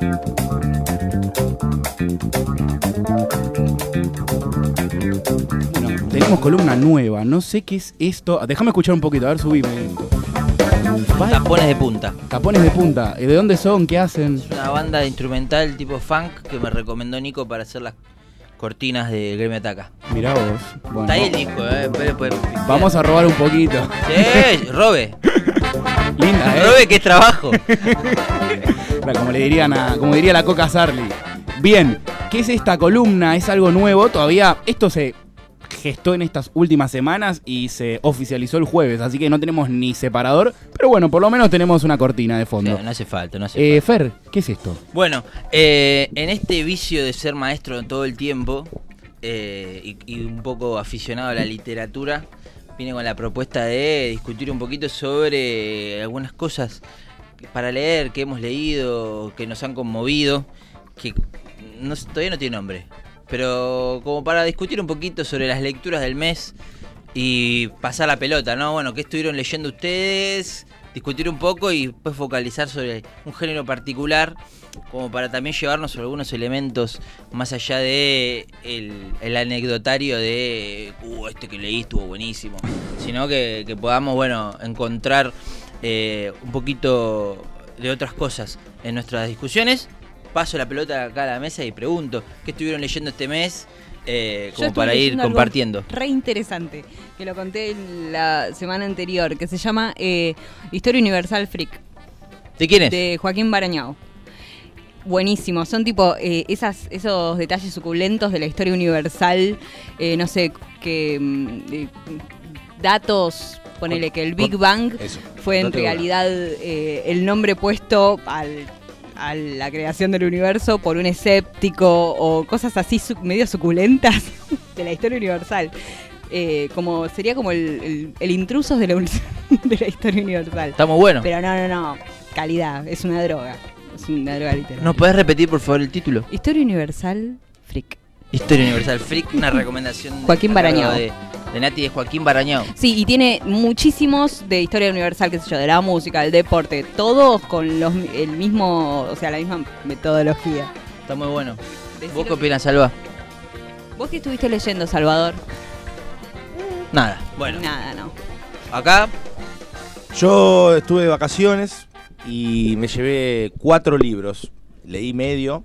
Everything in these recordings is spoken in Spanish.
Bueno, tenemos columna nueva. No sé qué es esto. Déjame escuchar un poquito, a ver, subime. Tapones de punta. Tapones de punta. ¿Y ¿De dónde son? ¿Qué hacen? Es una banda instrumental tipo funk que me recomendó Nico para hacer las cortinas de Gremio Ataca. Mirá vos. Bueno, Está ahí el disco, eh. pero- pero- vamos a robar un poquito. Sí, robe. Linda, ¿eh? Robe que es trabajo. Como le dirían a, como diría la Coca Sarli. Bien, ¿qué es esta columna? Es algo nuevo. Todavía esto se gestó en estas últimas semanas y se oficializó el jueves, así que no tenemos ni separador, pero bueno, por lo menos tenemos una cortina de fondo. No, no hace falta, no hace Eh, falta. Fer, ¿qué es esto? Bueno, eh, en este vicio de ser maestro todo el tiempo eh, y, y un poco aficionado a la literatura, vine con la propuesta de discutir un poquito sobre algunas cosas para leer que hemos leído, que nos han conmovido, que no, todavía no tiene nombre, pero como para discutir un poquito sobre las lecturas del mes y pasar la pelota, ¿no? Bueno, ¿qué estuvieron leyendo ustedes? Discutir un poco y después focalizar sobre un género particular, como para también llevarnos algunos elementos más allá de el, el anecdotario de, uh, este que leí estuvo buenísimo, sino que podamos, bueno, encontrar eh, un poquito de otras cosas en nuestras discusiones. Paso la pelota acá a la mesa y pregunto, ¿qué estuvieron leyendo este mes? Eh, como para ir compartiendo. Re interesante, que lo conté la semana anterior, que se llama eh, Historia Universal Freak, ¿De quién es? de Joaquín Barañao. Buenísimo, son tipo eh, esas, esos detalles suculentos de la historia universal, no sé, que mm, datos, ponele que el Big Bang Eso. fue en realidad eh, el nombre puesto al, a la creación del universo por un escéptico o cosas así su- medio suculentas de la historia universal. Eh, como sería como el, el, el intrusos de la, un- de la historia universal. Está muy bueno. Pero no, no, no. Calidad, es una droga. Es una droga literal. ¿Nos podés repetir por favor el título? Historia universal, freak. Historia Universal Freak, una recomendación de- Joaquín Barañao. de, de Nati de Joaquín Barañao. Sí, y tiene muchísimos de historia universal, qué sé yo, de la música, del deporte, todos con los, el mismo, o sea, la misma metodología. Está muy bueno. ¿Vos qué opinas, Salva? ¿Vos qué estuviste leyendo, Salvador? Nada. Bueno, Nada, no. acá Yo estuve de vacaciones y me llevé cuatro libros. Leí medio,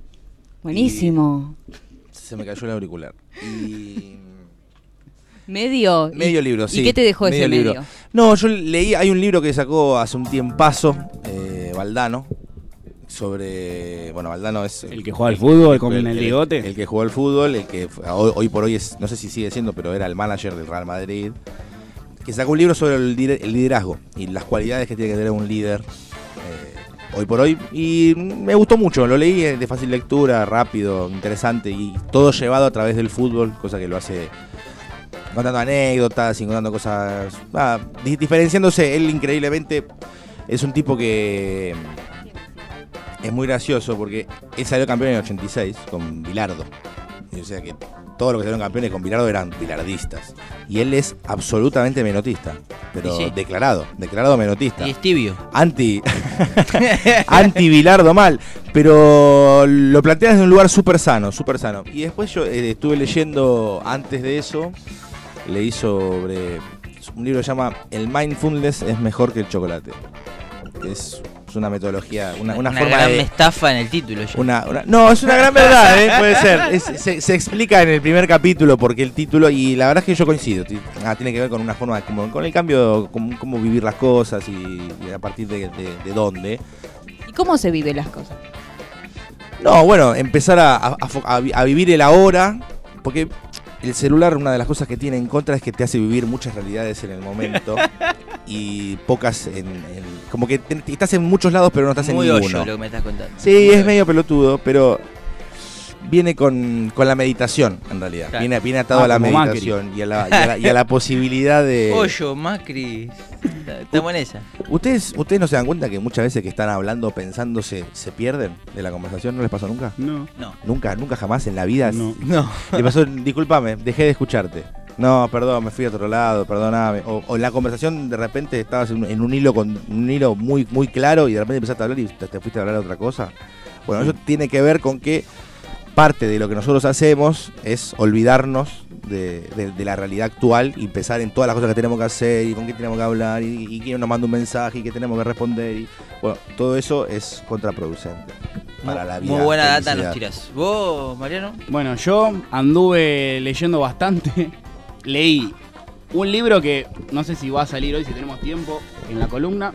Buenísimo. se me cayó el auricular. Y Medio. medio libro, sí. ¿Y qué te dejó ese libro. medio? No, yo leí, hay un libro que sacó hace un tiempazo, eh, Valdano, sobre, bueno, Valdano es... El que juega al fútbol con el bigote. El, que jugó al fútbol, el que hoy, hoy por hoy es, no sé si sigue siendo, pero era el manager del Real Madrid, que sacó un libro sobre el, el liderazgo y las cualidades que tiene que tener un líder eh, hoy por hoy. Y me gustó mucho, lo leí eh, de fácil lectura, rápido, interesante y todo llevado a través del fútbol, cosa que lo hace contando anécdotas y contando cosas, ah, di- diferenciándose. Él increíblemente es un tipo que es muy gracioso porque él salió campeón en el 86 con Bilardo. Y, o sea que todos los que salieron campeones con Bilardo eran bilardistas. Y él es absolutamente menotista, pero sí. declarado, declarado menotista. y es tibio. Anti. anti Bilardo mal. Pero lo plantea desde un lugar súper sano, súper sano. Y después yo eh, estuve leyendo antes de eso. Leí sobre. Un libro que se llama El Mindfulness es mejor que el chocolate. Es, una metodología, una, una Una forma gran de. estafa en el título. ya. Una, una- no, es una gran verdad, ¿eh? puede ser. Es- se, se explica en el primer capítulo porque el título, y la verdad es que yo coincido, ah, tiene que ver con una forma, como, con el cambio, con cómo vivir las cosas y, y a partir de, de- de dónde. ¿Y cómo se viven las cosas? No, bueno, empezar a, a vivir el ahora, porque el celular, una de las cosas que tiene en contra es que te hace vivir muchas realidades en el momento y pocas en. en- como que te- estás en muchos lados, pero no estás Muy en hoyo ninguno. lo que me estás contando. Sí, Muy es hoyo. medio pelotudo, pero viene con, con la meditación, en realidad. Claro. Viene, viene atado Ah, a la como meditación y a la, y a la- y a la posibilidad de... Hoyo, Macri. Está buena esa. ¿Ustedes, ¿Ustedes no se dan cuenta que muchas veces que están hablando, pensando, se, se pierden de la conversación? ¿No les pasó nunca? No. No. Nunca, nunca jamás en la vida. No. No. Le pasó, discúlpame, dejé de escucharte. No, perdón, me fui a otro lado, perdóname. O, o en la conversación de repente estabas en, un- en un hilo con un hilo muy muy claro y de repente empezaste a hablar y te, te fuiste a hablar de otra cosa. Bueno, eso tiene que ver con que parte de lo que nosotros hacemos es olvidarnos de, de- de la realidad actual y pensar en todas las cosas que tenemos que hacer y con quién tenemos que hablar y, y quién nos manda un mensaje y qué tenemos que responder. Y, bueno, todo eso es contraproducente para la vida. Muy buena data nos tirás. ¿Vos, Mariano? Bueno, yo anduve leyendo bastante. Leí un libro que no sé si va a salir hoy, si tenemos tiempo, en la columna.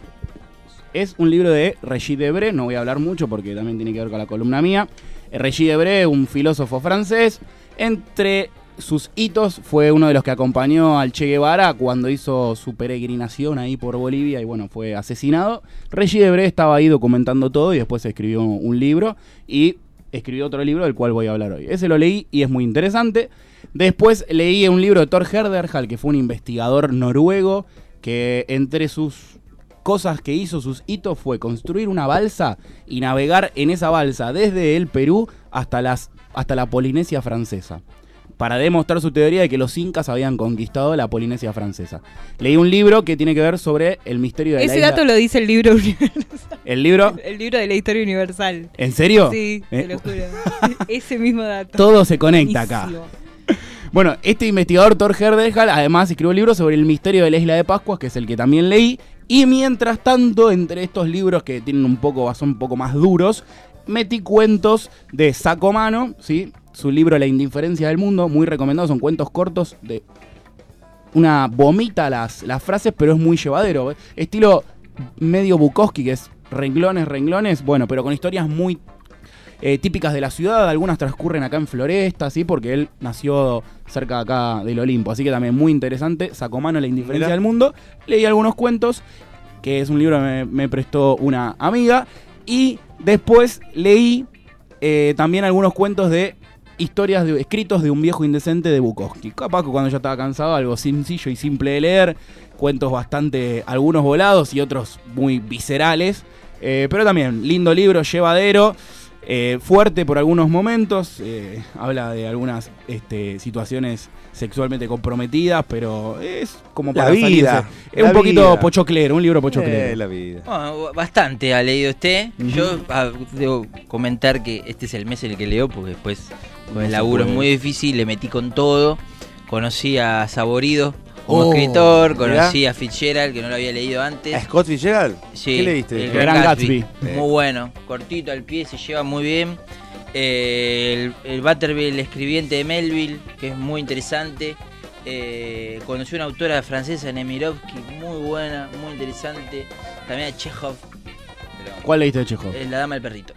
Es un libro de Regis Debré, no voy a hablar mucho porque también tiene que ver con la columna mía. Regis Debré, un filósofo francés, entre sus hitos fue uno de los que acompañó al Che Guevara cuando hizo su peregrinación ahí por Bolivia y bueno, fue asesinado. Regis Debré estaba ahí documentando todo y después escribió un libro y escribió otro libro del cual voy a hablar hoy. Ese lo leí y es muy interesante. Después leí un libro de Thor Heyerdahl, que fue un investigador noruego que entre sus cosas que hizo, sus hitos, fue construir una balsa y navegar en esa balsa desde el Perú hasta, las, hasta la Polinesia francesa. Para demostrar su teoría de que los incas habían conquistado la Polinesia francesa. Leí un libro que tiene que ver sobre el misterio de la Ese isla- dato lo dice el libro universal. El libro, El libro de la historia universal. ¿en serio? Sí, Eh, te lo juro. Ese mismo dato. Todo se conecta acá. Bueno, este investigador Thor Heyerdahl además escribió un libro sobre el misterio de la isla de Pascua, que es el que también leí. Y mientras tanto, entre estos libros que tienen un poco, son un poco más duros, metí cuentos de Sacomano, ¿sí? Su libro La indiferencia del mundo, muy recomendado, son cuentos cortos de una vomita las, las frases, pero es muy llevadero. ¿eh? Estilo medio Bukowski, que es renglones, renglones, bueno, pero con historias muy eh, típicas de la ciudad, algunas transcurren acá en Floresta, ¿sí? porque él nació cerca de acá del Olimpo, así que también muy interesante, sacó mano la indiferencia del mundo, leí algunos cuentos, que es un libro que me, me prestó una amiga, y después leí eh, también algunos cuentos de historias de, escritos de un viejo indecente de Bukowski. Capaz que cuando yo estaba cansado, algo sencillo y simple de leer, cuentos bastante, algunos volados y otros muy viscerales, eh, pero también lindo libro, llevadero. eh, fuerte por algunos momentos, habla de algunas este, situaciones sexualmente comprometidas, pero es como La para vida, salirse. Es la un poquito vida. pochoclero, un libro pochoclero. Eh, la vida. Bueno, bastante ha leído usted. Yo ah, debo comentar que este es el mes en el que leo, porque después No el laburo es muy difícil, le metí con todo. Conocí a Saborido como Oh, escritor, conocí a Fitzgerald, que no lo había leído antes. ¿A Scott Fitzgerald? Sí, ¿Qué leíste? El Gran Gran Gatsby. Gatsby. Eh. Muy bueno, cortito al pie, se lleva muy bien. Eh, el, el Butterville, el escribiente de Melville, que es muy interesante. Eh, conocí una autora francesa, Nemirovsky, muy buena, muy interesante. También a Chekhov. pero ¿Cuál leíste de Chekhov? es la dama del perrito.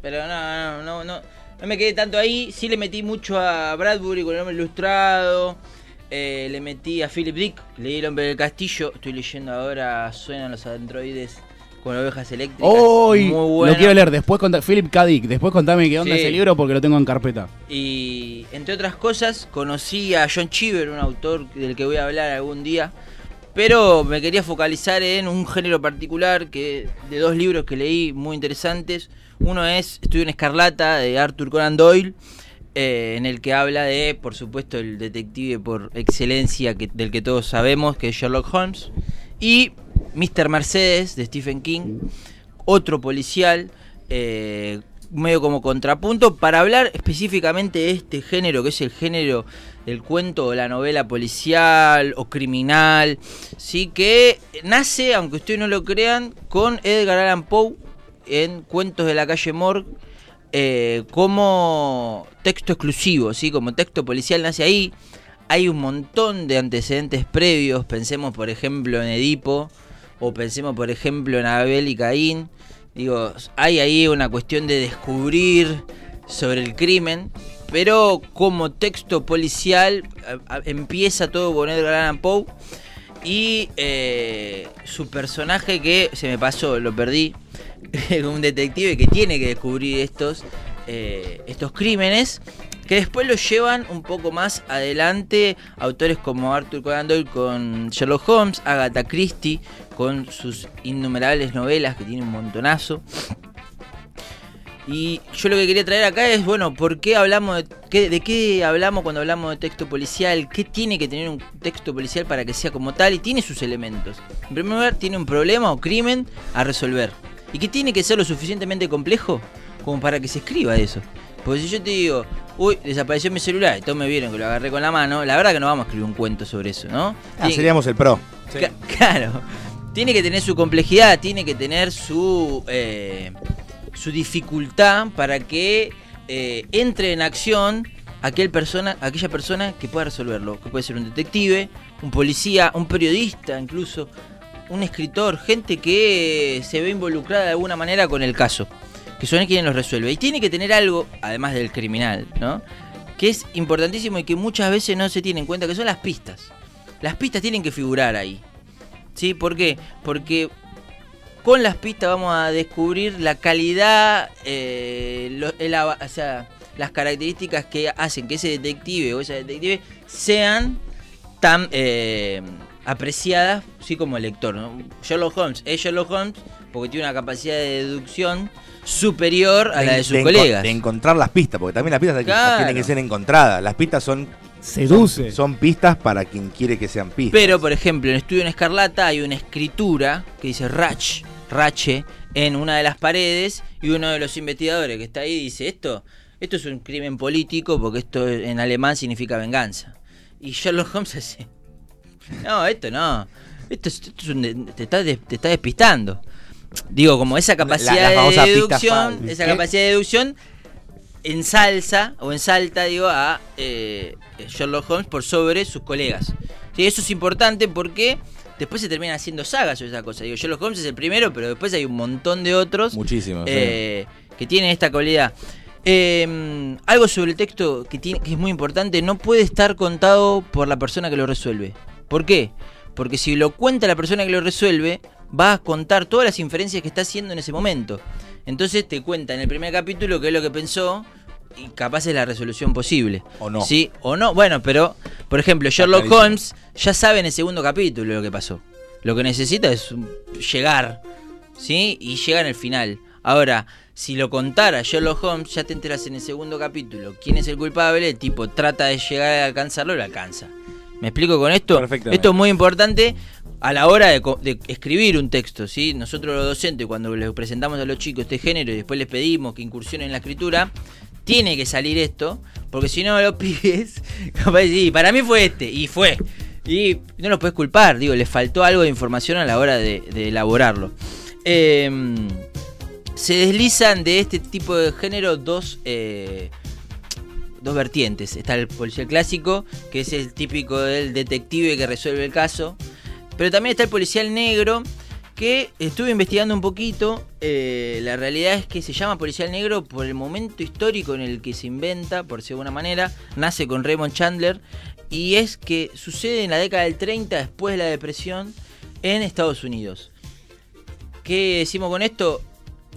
Pero no, no, no, no, no me quedé tanto ahí. Sí le metí mucho a Bradbury con el hombre ilustrado. Eh, le metí a Philip Dick, leí El hombre del castillo. Estoy leyendo ahora Suenan los androides con ovejas eléctricas. ¡Uy! Muy bueno. Lo quiero leer. Después conta- Philip K. Dick. Después contame qué onda Sí. ese libro porque lo tengo en carpeta. Y entre otras cosas, conocí a John Cheever, un autor del que voy a hablar algún día. Pero me quería focalizar en un género particular que de dos libros que leí muy interesantes. Uno es Estudio en Escarlata de Arthur Conan Doyle, eh, en el que habla de, por supuesto, el detective por excelencia que, del que todos sabemos, que es Sherlock Holmes. Y Mr. Mercedes de Stephen King, otro policial, eh, medio como contrapunto, para hablar específicamente de este género, que es el género del cuento o la novela policial o criminal, sí que nace, aunque ustedes no lo crean, con Edgar Allan Poe en Cuentos de la calle Morgue eh, como texto exclusivo, ¿sí? como texto policial nace ahí. Hay un montón de antecedentes previos, pensemos por ejemplo en Edipo, o pensemos por ejemplo en Abel y Caín. Digo, hay ahí una cuestión de descubrir sobre el crimen, pero como texto policial a- empieza todo con Edgar Poe y eh, su personaje que se me pasó, lo perdí, un detective que tiene que descubrir estos, eh, estos crímenes que después los llevan un poco más adelante autores como Arthur Conan Doyle con Sherlock Holmes, Agatha Christie con sus innumerables novelas que tiene un montonazo. Y yo lo que quería traer acá es, bueno, ¿por qué hablamos de qué, de qué hablamos cuando hablamos de texto policial? ¿Qué tiene que tener un texto policial para que sea como tal? Y tiene sus elementos. En primer lugar, tiene un problema o crimen a resolver. ¿Y qué tiene que ser lo suficientemente complejo como para que se escriba eso. Porque si yo te digo, uy, desapareció mi celular y todos me vieron que lo agarré con la mano, la verdad que no vamos a escribir un cuento sobre eso, ¿no? Ah, seríamos el pro. Ca- Claro. Tiene que tener su complejidad, tiene que tener su, eh, su dificultad para que eh, entre en acción aquel persona, aquella persona que pueda resolverlo. Que puede ser un detective, un policía, un periodista, incluso un escritor, gente que se ve involucrada de alguna manera con el caso. Que son quienes los resuelve. Y tiene que tener algo, además del criminal, ¿no? Que es importantísimo y que muchas veces no se tiene en cuenta, que son las pistas. Las pistas tienen que figurar ahí. ¿Sí? ¿Por qué? Porque con las pistas vamos a descubrir la calidad, eh, el o sea, las características que hacen que ese detective o esa detective sean tan eh, apreciadas sí como lector. ¿no? Sherlock Holmes es Sherlock Holmes porque tiene una capacidad de deducción superior a la de sus colegas. de encontrar las pistas, porque también las pistas Claro. tienen que ser encontradas. Las pistas son, Seduce. son pistas para quien quiere que sean pistas. Pero, por ejemplo, en Estudio en Escarlata hay una escritura que dice Rach, Rache, en una de las paredes, y uno de los investigadores que está ahí dice, esto, esto es un crimen político porque esto en alemán significa venganza. Y Sherlock Holmes dice, no, esto no, esto, es- esto es un de- te, está, des- te está despistando. Digo, como esa capacidad la de deducción, esa capacidad de deducción ensalza o ensalta, digo, a eh, Sherlock Holmes por sobre sus colegas. Sí, eso es importante porque después se terminan haciendo sagas o esa cosa. Digo, Sherlock Holmes es el primero, pero después hay un montón de otros Muchísimo. sí. eh, que tienen esta cualidad. Eh, algo sobre el texto que, tiene, que es muy importante, no puede estar contado por la persona que lo resuelve. ¿Por qué? Porque si lo cuenta la persona que lo resuelve, va a contar todas las inferencias que está haciendo en ese momento. Entonces te cuenta en el primer capítulo qué es lo que pensó y capaz es la resolución posible. O no. Sí, o no. Bueno, pero, por ejemplo, Sherlock. Holmes ya sabe en el segundo capítulo lo que pasó. Lo que necesita es llegar, ¿sí? Y llega en el final. Ahora, si lo contara Sherlock Holmes, ya te enteras en el segundo capítulo quién es el culpable, el tipo trata de llegar a alcanzarlo y lo alcanza. ¿Me explico con esto? Esto es muy importante a la hora de, escribir un texto, ¿sí? Nosotros los docentes, cuando les presentamos a los chicos este género y después les pedimos que incursionen en la escritura, tiene que salir esto, porque si no los pibes, capaz de decir, para mí fue este, y fue. Y no los puedes culpar, digo, les faltó algo de información a la hora de, de elaborarlo. Em, se deslizan de este tipo de género dos, eh, dos vertientes. Está el policial clásico, que es el típico del detective que resuelve el caso. Pero también está el policial negro, que estuve investigando un poquito. eh, la realidad es que se llama policial negro por el momento histórico en el que se inventa, por decirlo de alguna manera. Nace con Raymond Chandler. Y es que sucede en la década del 30, después de la depresión, en Estados Unidos. ¿Qué decimos con esto?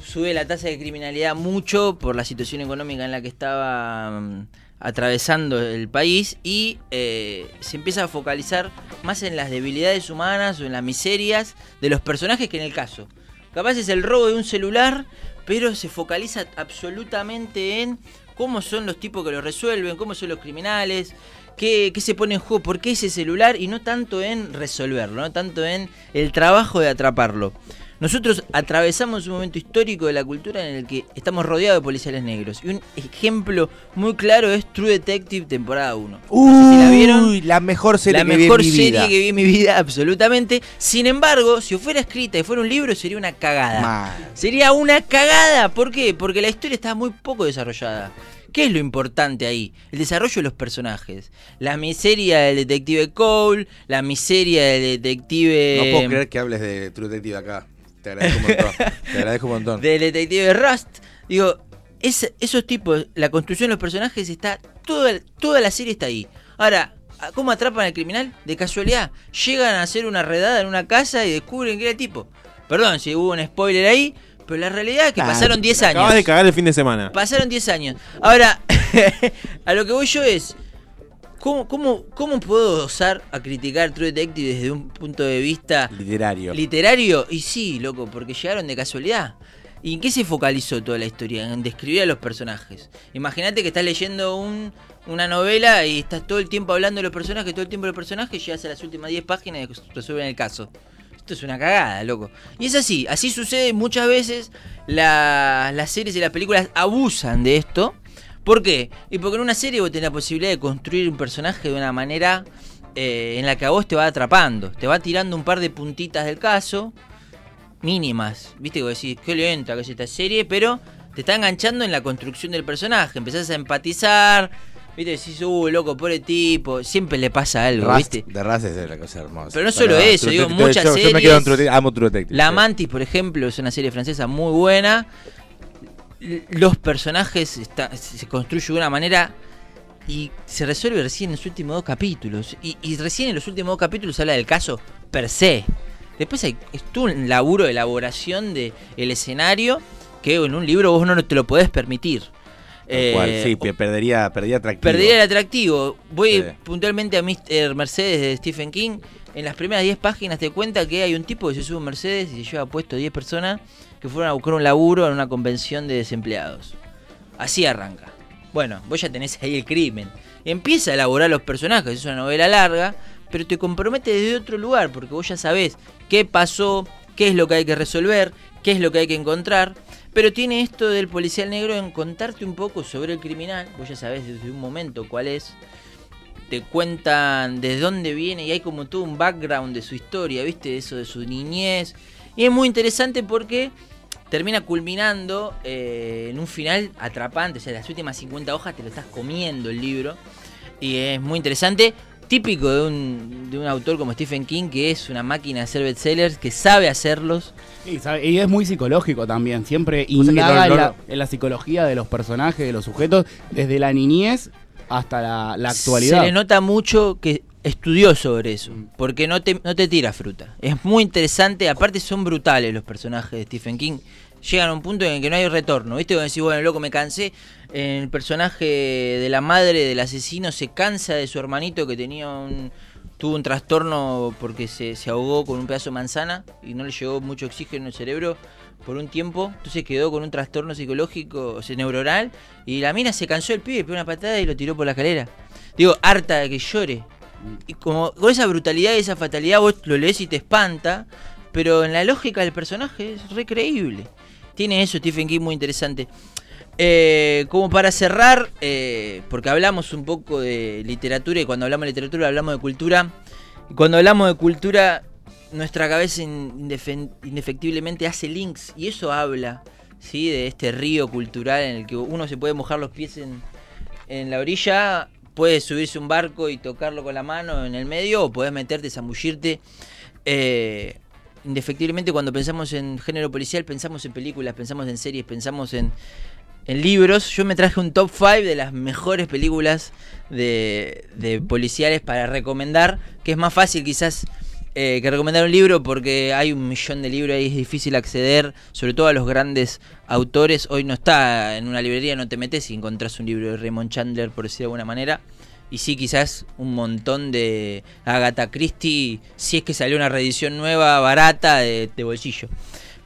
Sube la tasa de criminalidad mucho por la situación económica en la que estaba mm, atravesando el país y eh, se empieza a focalizar más en las debilidades humanas o en las miserias de los personajes que en el caso. Capaz es el robo de un celular, pero se focaliza absolutamente en cómo son los tipos que lo resuelven, cómo son los criminales, qué, qué se pone en juego, por qué ese celular y no tanto en resolverlo, no tanto en el trabajo de atraparlo. Nosotros atravesamos un momento histórico de la cultura en el que estamos rodeados de policiales negros. Y un ejemplo muy claro es True Detective temporada 1. No sé si la vieron. Uy, la mejor serie la que mejor vi en mi serie vida. que vi en mi vida, absolutamente. Sin embargo, si fuera escrita y fuera un libro, sería una cagada. Mal. Sería una cagada. ¿Por qué? Porque la historia está muy poco desarrollada. ¿Qué es lo importante ahí? El desarrollo de los personajes. La miseria del detective Cole, la miseria del detective. No puedo creer que hables de True Detective acá. Te agradezco un montón. Te agradezco un montón. del detective Rust. Digo, es- esos tipos, la construcción de los personajes está. Toda, toda la serie está ahí. Ahora, ¿cómo atrapan al criminal? De casualidad. Llegan a hacer una redada en una casa y descubren que era el tipo. Perdón si hubo un spoiler ahí, pero la realidad es que Ah, pasaron 10 años. Acabas de cagar el fin de semana. Pasaron 10 años. Ahora, a lo que voy yo es. ¿Cómo, cómo, ¿Cómo puedo osar a criticar True Detective desde un punto de vista Literario. literario? Y sí, loco, porque llegaron de casualidad. ¿Y en qué se focalizó toda la historia? En describir a los personajes. Imagínate que estás leyendo un- una novela y estás todo el tiempo hablando de los personajes, todo el tiempo de los personajes, llegas a las últimas 10 páginas y resuelven el caso. esto es una cagada, loco. Y es así, así sucede muchas veces. la- las series y las películas abusan de esto. ¿Por qué? Y porque en una serie vos tenés la posibilidad de construir un personaje de una manera eh, en la que a vos te va atrapando. Te va tirando un par de puntitas del caso, mínimas. Viste que vos decís, qué lenta que es esta serie, pero te está enganchando en la construcción del personaje. Empezás a empatizar. Viste, decís, uh, loco, pobre tipo. Siempre le pasa algo, Rust, ¿viste? de Rust es una cosa hermosa. Pero no solo eso, digo, muchas yo, Yo me quedo en series- True- amo True Detective. La. Mantis, por ejemplo, es una serie francesa muy buena. Los personajes está- se construyen de una manera y se resuelve recién en los últimos dos capítulos. Y, y recién en los últimos dos capítulos se habla del caso per se. Después hay es todo un laburo de elaboración del escenario que en un libro vos no te lo podés permitir. Cual, Eh, sí, pe- perdería, perdería atractivo. Perdería el atractivo. Voy Sí. puntualmente a Mr. Mercedes de Stephen King. En las primeras 10 páginas te cuenta que hay un tipo que se sube a un Mercedes y se lleva puesto 10 personas que fueron a buscar un laburo en una convención de desempleados. Así arranca. Bueno, vos ya tenés ahí el crimen. Empieza a elaborar los personajes, es una novela larga, pero te compromete desde otro lugar, porque vos ya sabés qué pasó, qué es lo que hay que resolver, qué es lo que hay que encontrar. Pero tiene esto del policial negro en contarte un poco sobre el criminal, vos ya sabés desde un momento cuál es. Te cuentan de dónde viene y hay como todo un background de su historia, ¿viste? Eso de su niñez. Y es muy interesante porque termina culminando eh, en un final atrapante. O sea, las últimas 50 hojas te lo estás comiendo el libro. Y es muy interesante. Típico de un, de un autor como Stephen King, que es una máquina de hacer bestsellers, que sabe hacerlos. Y, sabe- y es muy psicológico también, siempre indaga la, en la psicología de los personajes, de los sujetos, desde la niñez hasta la, la actualidad. Se le nota mucho que estudió sobre eso, porque no te, no te tira fruta. Es muy interesante, aparte son brutales los personajes de Stephen King. Llegan a un punto en el que no hay retorno, ¿viste? Cuando decís, bueno, loco, me cansé. El personaje de la madre del asesino se cansa de su hermanito que tenía un... Tuvo un trastorno porque se, se ahogó con un pedazo de manzana y no le llegó mucho oxígeno en el cerebro por un tiempo. Entonces quedó con un trastorno psicológico, o sea, neuronal. Y la mina se cansó del pibe, pegó una patada y lo tiró por la escalera. Digo, harta de que llore. Y como con esa brutalidad y esa fatalidad vos lo lees y te espanta, pero en la lógica del personaje es recreíble. Tiene eso Stephen King muy interesante. Eh, como para cerrar, eh, porque hablamos un poco de literatura y cuando hablamos de literatura hablamos de cultura. Y cuando hablamos de cultura, nuestra cabeza indefectiblemente hace links y eso habla ¿sí? de este río cultural en el que uno se puede mojar los pies en, en la orilla, puedes subirse un barco y tocarlo con la mano en el medio, o podés meterte, zambullirte. Eh, indefectiblemente cuando pensamos en género policial, pensamos en películas, pensamos en series, pensamos en, en libros. Yo me traje un top 5 de las mejores películas de, de policiales para recomendar, que es más fácil quizás eh, que recomendar un libro porque hay un millón de libros y es difícil acceder, sobre todo a los grandes autores. Hoy no está en una librería, no te metes y encontrás un libro de Raymond Chandler, por decir de alguna manera. Y sí, quizás un montón de Agatha Christie, si es que salió una reedición nueva, barata, de, de bolsillo.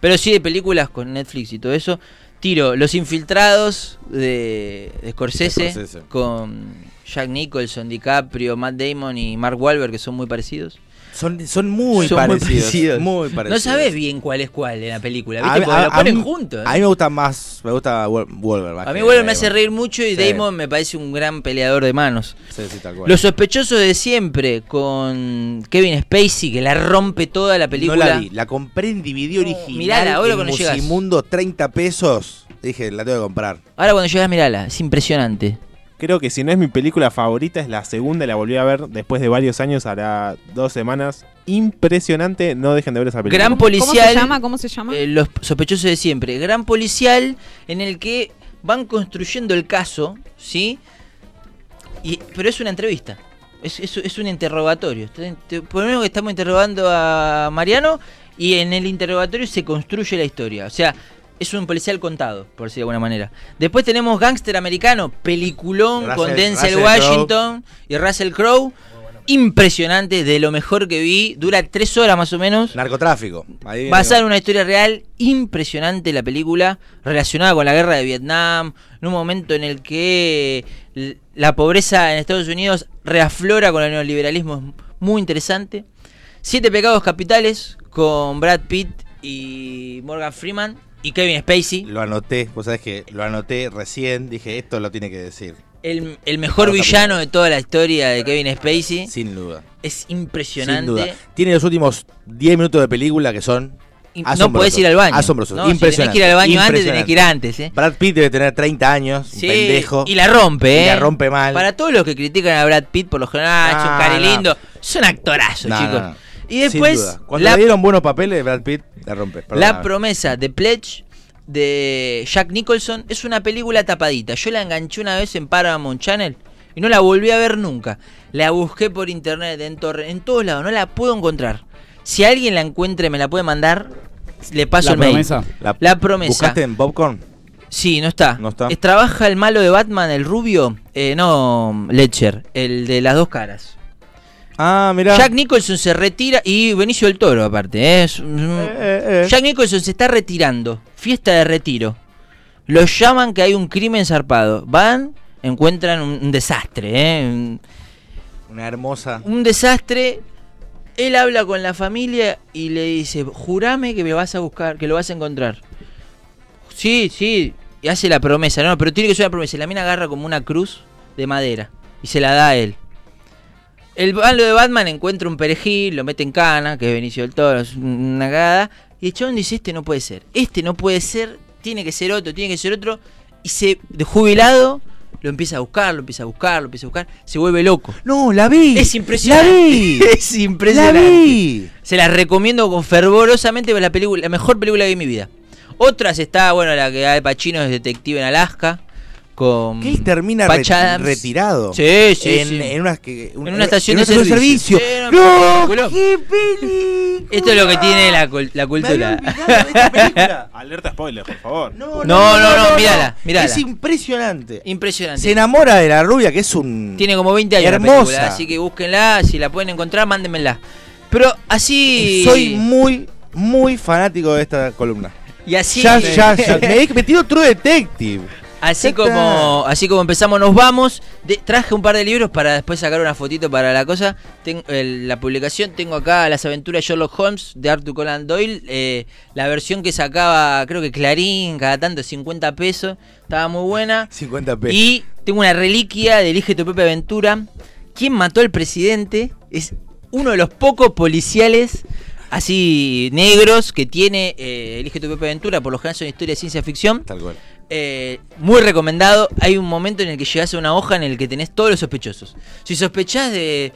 Pero sí de películas con Netflix y todo eso. Tiro Los Infiltrados de, de Scorsese, Scorsese. con Jack Nicholson, DiCaprio, Matt Damon y Mark Wahlberg, que son muy parecidos. Son, son muy Son muy parecidos. parecidos. No parecidos. sabes bien cuál es cuál en la película, ¿viste? A mí- Porque a- lo a ponen mí- juntos. ¿eh? A mí me gusta más, me gusta Wol- Wolver. más A mí Wahlberg me hace reír mucho y Sí. Damon me parece un gran peleador de manos. Sí, sí, tal cual. Los sospechosos de siempre con Kevin Spacey que la rompe toda la película. No la vi, la compré en DVD original. mirala, ahora cuando llegas. Musimundo, 30 pesos. Dije, la tengo que comprar. Ahora cuando llegas mirala, es impresionante. Creo que si no es mi película favorita, es la segunda, la volví a ver después de varios años, hará dos semanas. Impresionante, no dejen de ver esa película. Gran ¿Cómo se policial. llama? ¿Cómo se llama? Eh, los sospechosos de siempre. Gran policial en el que van construyendo el caso, ¿sí? Y, pero es una entrevista. Es, es- es un interrogatorio. Te- te- Por lo menos que estamos interrogando a Mariano y en el interrogatorio se construye la historia. O sea, es un policial contado, por decir de alguna manera. Después tenemos Gangster Americano, peliculón con Denzel Russell Washington y Russell Crowe. Impresionante, de lo mejor que vi. Dura tres horas más o menos. Narcotráfico. Ahí Basada en una historia real, impresionante la película, relacionada con la guerra de Vietnam, en un momento en el que la pobreza en Estados Unidos reaflora con el neoliberalismo, es muy interesante. Siete pecados capitales con Brad Pitt y Morgan Freeman y Kevin Spacey. Lo anoté, vos sabés que lo anoté recién, dije, esto lo tiene que decir. El, el mejor villano de toda la historia de Kevin Spacey. Sin duda. Es Sin duda. impresionante. Tiene los últimos 10 minutos de película que son No podés ir al baño. Asombrosos. No, si tenés Impresionante. que ir al baño antes, tenés Impresionante. que ir antes, ¿eh? Brad Pitt debe tener 30 años, un Sí, pendejo. Y la rompe, ¿eh? Y la rompe mal. Para todos los que critican a Brad Pitt, por lo general, es un No, cari no. lindo. Es un actorazo, No, chicos. Y después, Sin duda. Cuando la, le dieron buenos papeles, Brad Pitt la rompe. la promesa de Pledge de Jack Nicholson es una película tapadita. Yo la enganché una vez en Paramount Channel y no la volví a ver nunca. La busqué por internet, en torre, en todos lados, no la puedo encontrar. Si alguien la encuentre, me la puede mandar, le paso La el mail. promesa. La promesa. ¿Buscaste en Popcorn? Sí, no está. No está. Eh, trabaja el malo de Batman, el rubio. Eh, no, Ledger, el de las dos caras. Ah, mirá. Jack Nicholson se retira y Benicio del Toro, aparte. ¿eh? Es Eh, eh. Jack Nicholson se está retirando. Fiesta de retiro. Los llaman que hay un crimen zarpado. Van, encuentran un, un desastre. ¿eh? Un, Una hermosa. un desastre. Él habla con la familia y le dice, jurame que me vas a buscar, que lo vas a encontrar. Sí, sí. Y hace la promesa, no, pero tiene que ser una promesa. La mina agarra como una cruz de madera y se la da a él. El malo de Batman encuentra un perejil, lo mete en cana, que es Benicio del Toro, es una cagada. Y el chabón dice, este no puede ser, este no puede ser, tiene que ser otro, tiene que ser otro. Y se, de jubilado, lo empieza a buscar, lo empieza a buscar, lo empieza a buscar, se vuelve loco. No, la vi. Es impresionante. La vi. es impresionante. La vi. Se la recomiendo con fervorosamente, la película, la mejor película que vi en mi vida. Otras está, bueno, la que hay Pacino es detective en Alaska. Con ¿Qué termina Patch re- Adams. retirado? Sí, sí, en, sí. en unas que- En una estación en de una servicio. Sí, servicio. no, ¡No! ¡Qué película! Esto es lo que tiene la, la cultura. esta. Alerta spoiler, por favor. No, No, no, no, mírala, mírala. Es impresionante. Impresionante. Se enamora de la rubia, que es un. Tiene como 20 años la Hermosa. película, así que búsquenla, si la pueden encontrar, mándenmela. Pero así... Soy muy, muy fanático de esta columna. Y así... Ya, ya, ya. Me he metido True Detective. Así como, así como empezamos, nos vamos. De- traje un par de libros para después sacar una fotito para la cosa. El- la publicación. Tengo acá Las aventuras de Sherlock Holmes de Arthur Conan Doyle. eh, la versión que sacaba, creo que Clarín, cada tanto 50 pesos. Estaba muy buena. 50 pesos. Y tengo una reliquia de Elige tu propia aventura. ¿Quién mató al presidente? Es uno de los pocos policiales así negros que tiene eh, Elige tu propia aventura. Por lo general son historias de ciencia ficción. Tal cual. Eh, muy recomendado. Hay un momento en el que llegas a una hoja en el que tenés todos los sospechosos. Si sospechás de,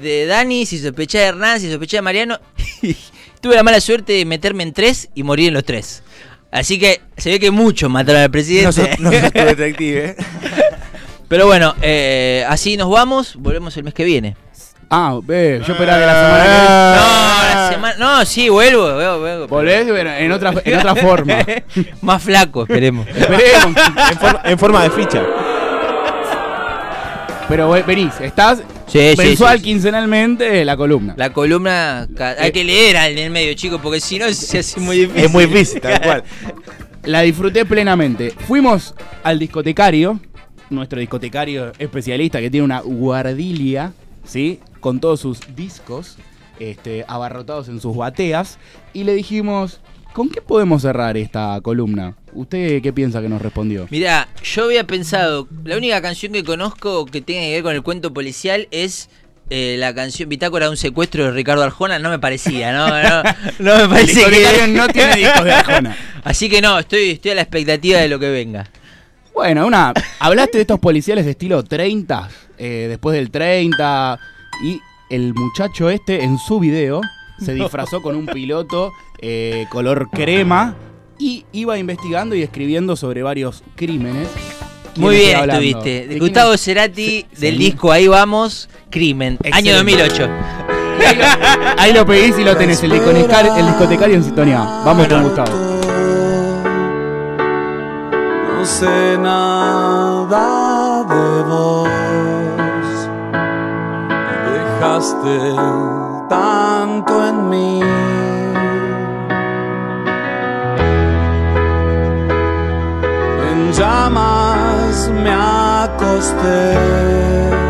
de Dani, si sospechás de Hernán, si sospechás de Mariano. tuve la mala suerte de meterme en tres y morir en los tres. Así que se ve que muchos mataron al No presidente. sos, no sos True Detective, ¿eh? Pero bueno, eh, así nos vamos. Volvemos el mes que viene. Ah, ve, yo esperaba que la semana que No, Ah. la semana. No, sí, vuelvo. vuelvo, vuelvo. viene. Volvés, pero en otra, en otra forma. Más flaco, esperemos. Esperemos. En, forma- en forma de ficha. Pero ve- venís, estás Sí, sí, mensual, sí, sí. quincenalmente la columna. La columna. ca- Hay que leer en el medio, chicos, porque si no se hace muy difícil. Es muy difícil, tal cual. La disfruté plenamente. Fuimos al discotecario, nuestro discotecario especialista que tiene una guardilia, ¿sí? Con todos sus discos este, abarrotados en sus bateas. Y le dijimos, ¿con qué podemos cerrar esta columna? ¿Usted qué piensa que nos respondió? Mirá, yo había pensado, la única canción que conozco que tenga que ver con el cuento policial es eh, la canción Bitácora de un secuestro de Ricardo Arjona. No me parecía, no, no, no me El parece discotecario que... no tiene discos de Arjona. Así que no, estoy, estoy a la expectativa de lo que venga. Bueno, una, hablaste de estos policiales de estilo 30, eh, después del 30, y el muchacho este en su video se disfrazó con un piloto eh, color crema y iba investigando y escribiendo sobre varios crímenes. ¿Quién Muy bien estuviste. ¿De quién Gustavo es? Cerati Sí, del sí. disco Ahí Vamos, Crimen, año Excelente. 2008. Ahí lo, ahí lo pedís y lo tenés, el discotecario, el discotecario en sintonía. Vamos con Gustavo. No sé nada de vos. Dejaste tanto en mí. En llamas me acosté.